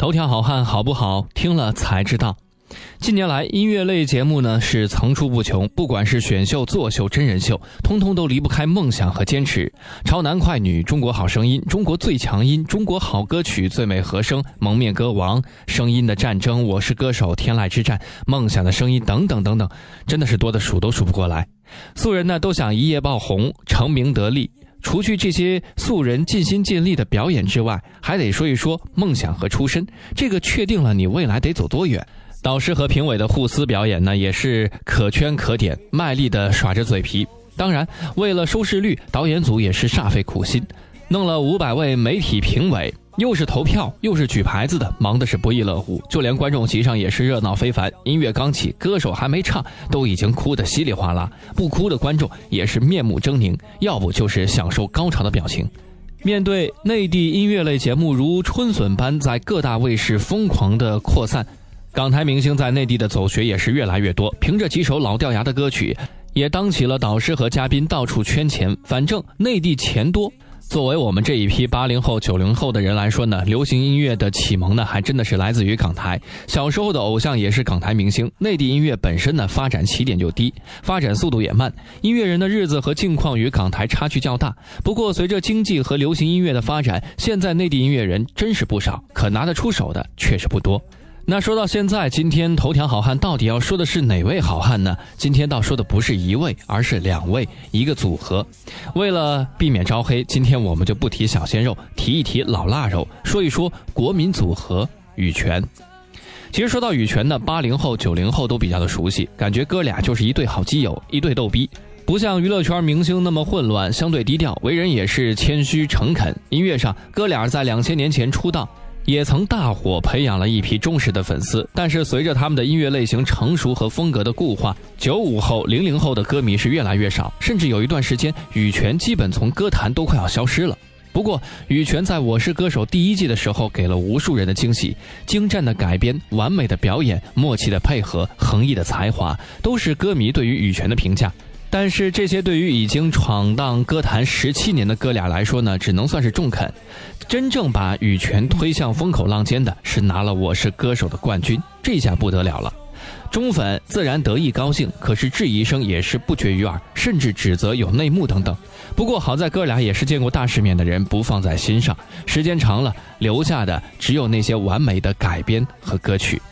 头条好汉好不好？听了才知道。近年来，音乐类节目呢是层出不穷，不管是选秀、作秀、真人秀，通通都离不开梦想和坚持。超男快女、中国好声音、中国最强音、中国好歌曲、最美和声、蒙面歌王、声音的战争、我是歌手、天籁之战、梦想的声音等等等等，真的是多的数都数不过来。素人呢都想一夜爆红，成名得利。除去这些素人尽心尽力的表演之外，还得说一说梦想和出身。这个确定了你未来得走多远。导师和评委的互撕表演呢，也是可圈可点，卖力的耍着嘴皮。当然，为了收视率，导演组也是煞费苦心，弄了五百位媒体评委。又是投票又是举牌子的，忙的是不亦乐乎。就连观众席上也是热闹非凡。音乐刚起，歌手还没唱，都已经哭得稀里哗啦。不哭的观众也是面目狰狞，要不就是享受高潮的表情。面对内地音乐类节目如春笋般在各大卫视疯狂的扩散，港台明星在内地的走穴也是越来越多。凭着几首老掉牙的歌曲，也当起了导师和嘉宾，到处圈钱。反正内地钱多。作为我们这一批八零后、九零后的人来说呢，流行音乐的启蒙呢，还真的是来自于港台。小时候的偶像也是港台明星。内地音乐本身呢，发展起点就低，发展速度也慢，音乐人的日子和境况与港台差距较大。不过，随着经济和流行音乐的发展，现在内地音乐人真是不少，可拿得出手的确实不多。那说到现在，今天头条好汉到底要说的是哪位好汉呢？今天倒说的不是一位，而是两位，一个组合。为了避免招黑，今天我们就不提小鲜肉，提一提老腊肉，说一说国民组合羽泉。其实说到羽泉呢，八零后、九零后都比较的熟悉，感觉哥俩就是一对好基友，一对逗逼。不像娱乐圈明星那么混乱，相对低调，为人也是谦虚诚恳。音乐上，哥俩在两千年前出道。也曾大火，培养了一批忠实的粉丝。但是随着他们的音乐类型成熟和风格的固化，九五后、零零后的歌迷是越来越少，甚至有一段时间，羽泉基本从歌坛都快要消失了。不过，羽泉在我是歌手第一季的时候，给了无数人的惊喜，精湛的改编、完美的表演、默契的配合、横溢的才华，都是歌迷对于羽泉的评价。但是这些对于已经闯荡歌坛十七年的哥俩来说呢，只能算是中肯。真正把羽泉推向风口浪尖的是拿了《我是歌手》的冠军，这下不得了了。忠粉自然得意高兴，可是质疑声也是不绝于耳，甚至指责有内幕等等。不过好在哥俩也是见过大世面的人，不放在心上。时间长了，留下的只有那些完美的改编和歌曲。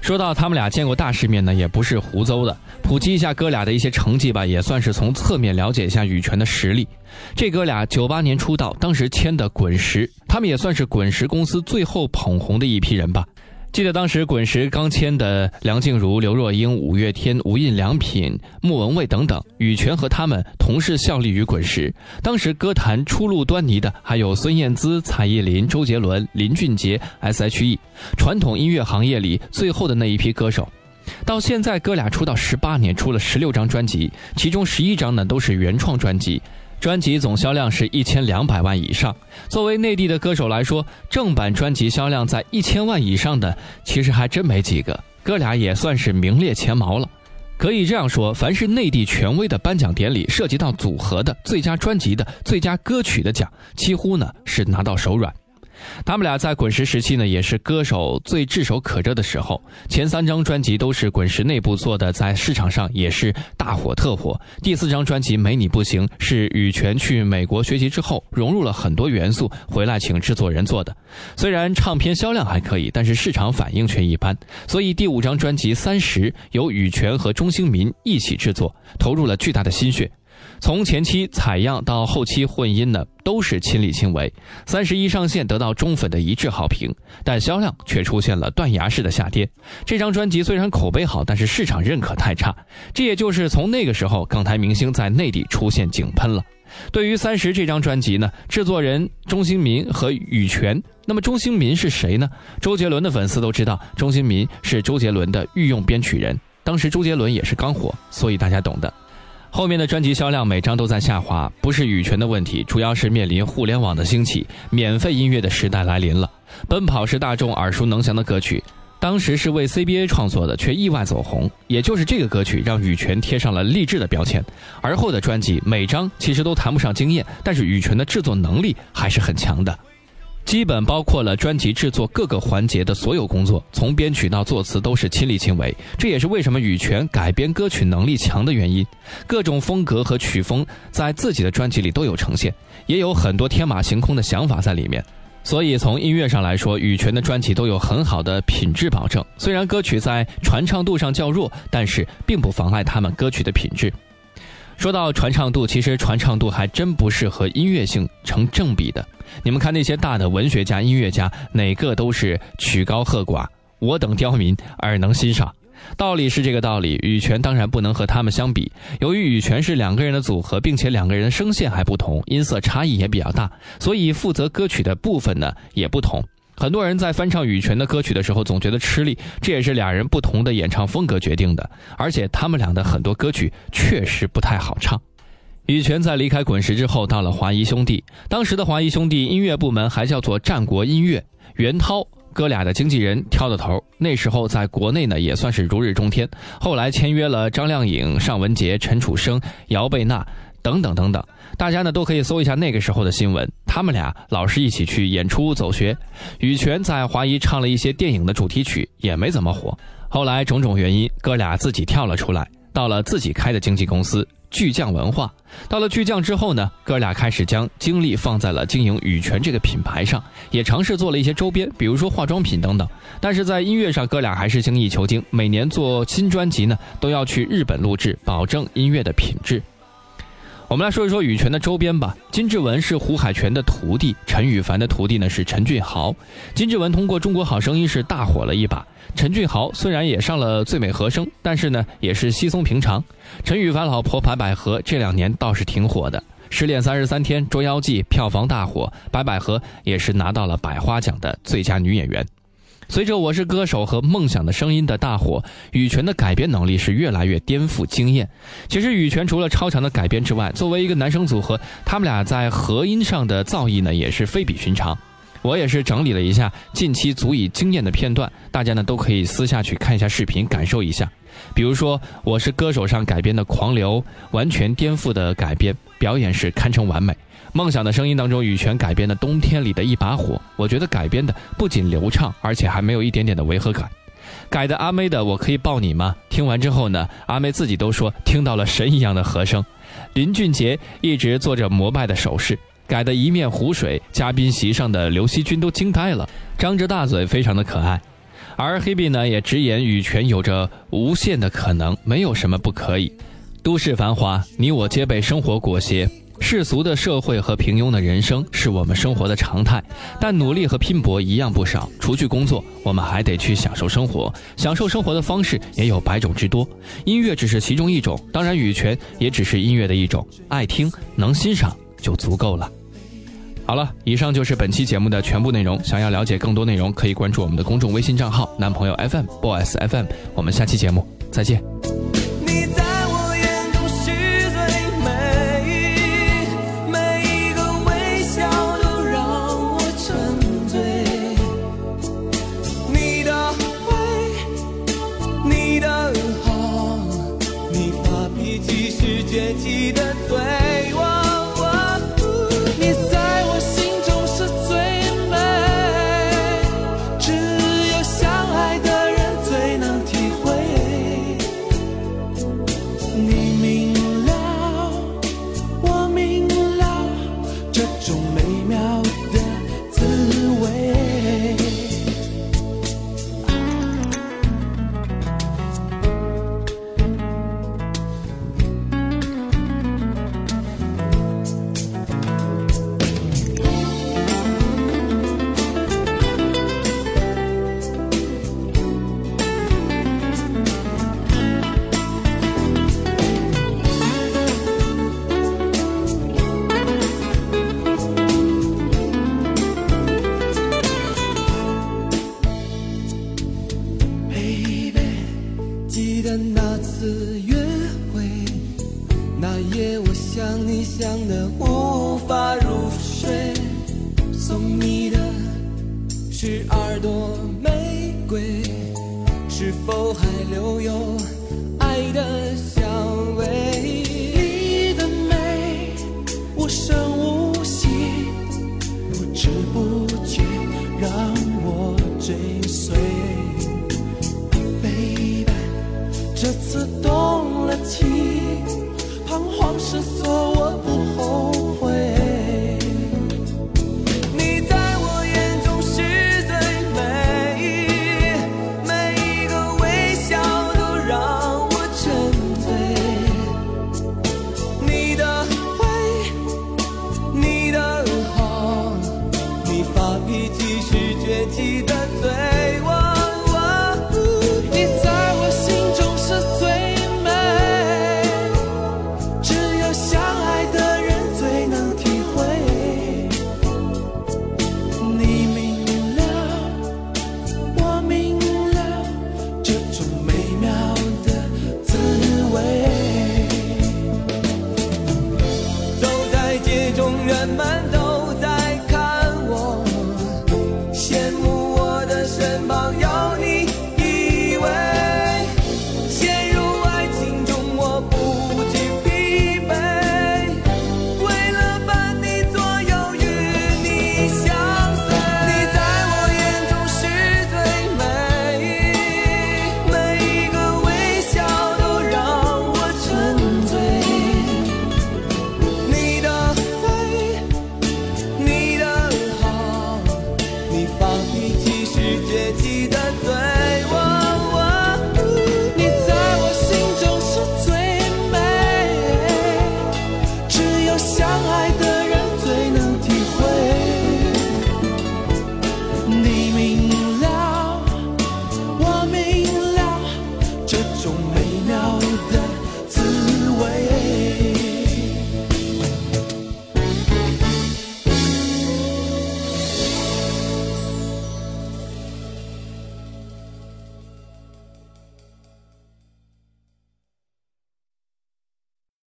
说到他们俩见过大世面呢，也不是胡诌的。普及一下哥俩的一些成绩吧，也算是从侧面了解一下羽泉的实力。这哥俩九八年出道，当时签的滚石，他们也算是滚石公司最后捧红的一批人吧。记得当时滚石刚签的梁静茹、刘若英、五月天、无印良品、莫文蔚等等，羽泉和他们同时效力于滚石。当时歌坛初露端倪的还有孙燕姿、蔡依林、周杰伦、林俊杰、S.H.E，传统音乐行业里最后的那一批歌手。到现在，哥俩出道十八年，出了十六张专辑，其中十一张呢都是原创专辑。专辑总销量是一千两百万以上。作为内地的歌手来说，正版专辑销量在一千万以上的，其实还真没几个。哥俩也算是名列前茅了。可以这样说，凡是内地权威的颁奖典礼涉及到组合的最佳专辑的最佳歌曲的奖，几乎呢是拿到手软。他们俩在滚石时期呢，也是歌手最炙手可热的时候。前三张专辑都是滚石内部做的，在市场上也是大火特火。第四张专辑《没你不行》是羽泉去美国学习之后，融入了很多元素，回来请制作人做的。虽然唱片销量还可以，但是市场反应却一般。所以第五张专辑《三十》由羽泉和钟兴民一起制作，投入了巨大的心血。从前期采样到后期混音呢，都是亲力亲为。三十一上线得到忠粉的一致好评，但销量却出现了断崖式的下跌。这张专辑虽然口碑好，但是市场认可太差。这也就是从那个时候，港台明星在内地出现井喷了。对于三十这张专辑呢，制作人钟兴民和羽泉。那么钟兴民是谁呢？周杰伦的粉丝都知道，钟兴民是周杰伦的御用编曲人。当时周杰伦也是刚火，所以大家懂的。后面的专辑销量每张都在下滑，不是羽泉的问题，主要是面临互联网的兴起，免费音乐的时代来临了。奔跑是大众耳熟能详的歌曲，当时是为 CBA 创作的，却意外走红。也就是这个歌曲让羽泉贴上了励志的标签。而后的专辑每张其实都谈不上惊艳，但是羽泉的制作能力还是很强的。基本包括了专辑制作各个环节的所有工作，从编曲到作词都是亲力亲为。这也是为什么羽泉改编歌曲能力强的原因。各种风格和曲风在自己的专辑里都有呈现，也有很多天马行空的想法在里面。所以从音乐上来说，羽泉的专辑都有很好的品质保证。虽然歌曲在传唱度上较弱，但是并不妨碍他们歌曲的品质。说到传唱度，其实传唱度还真不是和音乐性成正比的。你们看那些大的文学家、音乐家，哪个都是曲高和寡，我等刁民耳能欣赏。道理是这个道理，羽泉当然不能和他们相比。由于羽泉是两个人的组合，并且两个人声线还不同，音色差异也比较大，所以负责歌曲的部分呢也不同。很多人在翻唱羽泉的歌曲的时候，总觉得吃力，这也是俩人不同的演唱风格决定的。而且他们俩的很多歌曲确实不太好唱。羽泉在离开滚石之后，到了华谊兄弟，当时的华谊兄弟音乐部门还叫做战国音乐，袁涛哥俩的经纪人挑的头。那时候在国内呢，也算是如日中天。后来签约了张靓颖、尚雯婕、陈楚生、姚贝娜。等等等等，大家呢都可以搜一下那个时候的新闻。他们俩老是一起去演出走学。羽泉在华谊唱了一些电影的主题曲，也没怎么火。后来种种原因，哥俩自己跳了出来，到了自己开的经纪公司巨匠文化。到了巨匠之后呢，哥俩开始将精力放在了经营羽泉这个品牌上，也尝试做了一些周边，比如说化妆品等等。但是在音乐上，哥俩还是精益求精，每年做新专辑呢，都要去日本录制，保证音乐的品质。我们来说一说羽泉的周边吧。金志文是胡海泉的徒弟，陈羽凡的徒弟呢是陈俊豪。金志文通过《中国好声音》是大火了一把。陈俊豪虽然也上了《最美和声》，但是呢也是稀松平常。陈羽凡老婆白百合这两年倒是挺火的，《失恋三十三天》《捉妖记》票房大火，白百合也是拿到了百花奖的最佳女演员。随着《我是歌手》和《梦想的声音》的大火，羽泉的改编能力是越来越颠覆经验。其实羽泉除了超强的改编之外，作为一个男生组合，他们俩在和音上的造诣呢也是非比寻常。我也是整理了一下近期足以惊艳的片段，大家呢都可以私下去看一下视频，感受一下。比如说《我是歌手》上改编的《狂流》，完全颠覆的改编，表演是堪称完美。梦想的声音当中，羽泉改编的《冬天里的一把火》，我觉得改编的不仅流畅，而且还没有一点点的违和感。改的阿妹的《我可以抱你吗》，听完之后呢，阿妹自己都说听到了神一样的和声。林俊杰一直做着膜拜的手势，改的一面湖水，嘉宾席上的刘惜君都惊呆了，张着大嘴，非常的可爱。而黑碧呢，也直言羽泉有着无限的可能，没有什么不可以。都市繁华，你我皆被生活裹挟。世俗的社会和平庸的人生是我们生活的常态，但努力和拼搏一样不少。除去工作，我们还得去享受生活。享受生活的方式也有百种之多，音乐只是其中一种。当然，羽泉也只是音乐的一种，爱听能欣赏就足够了。好了，以上就是本期节目的全部内容。想要了解更多内容，可以关注我们的公众微信账号“男朋友 FM Boys FM”。我们下期节目再见。是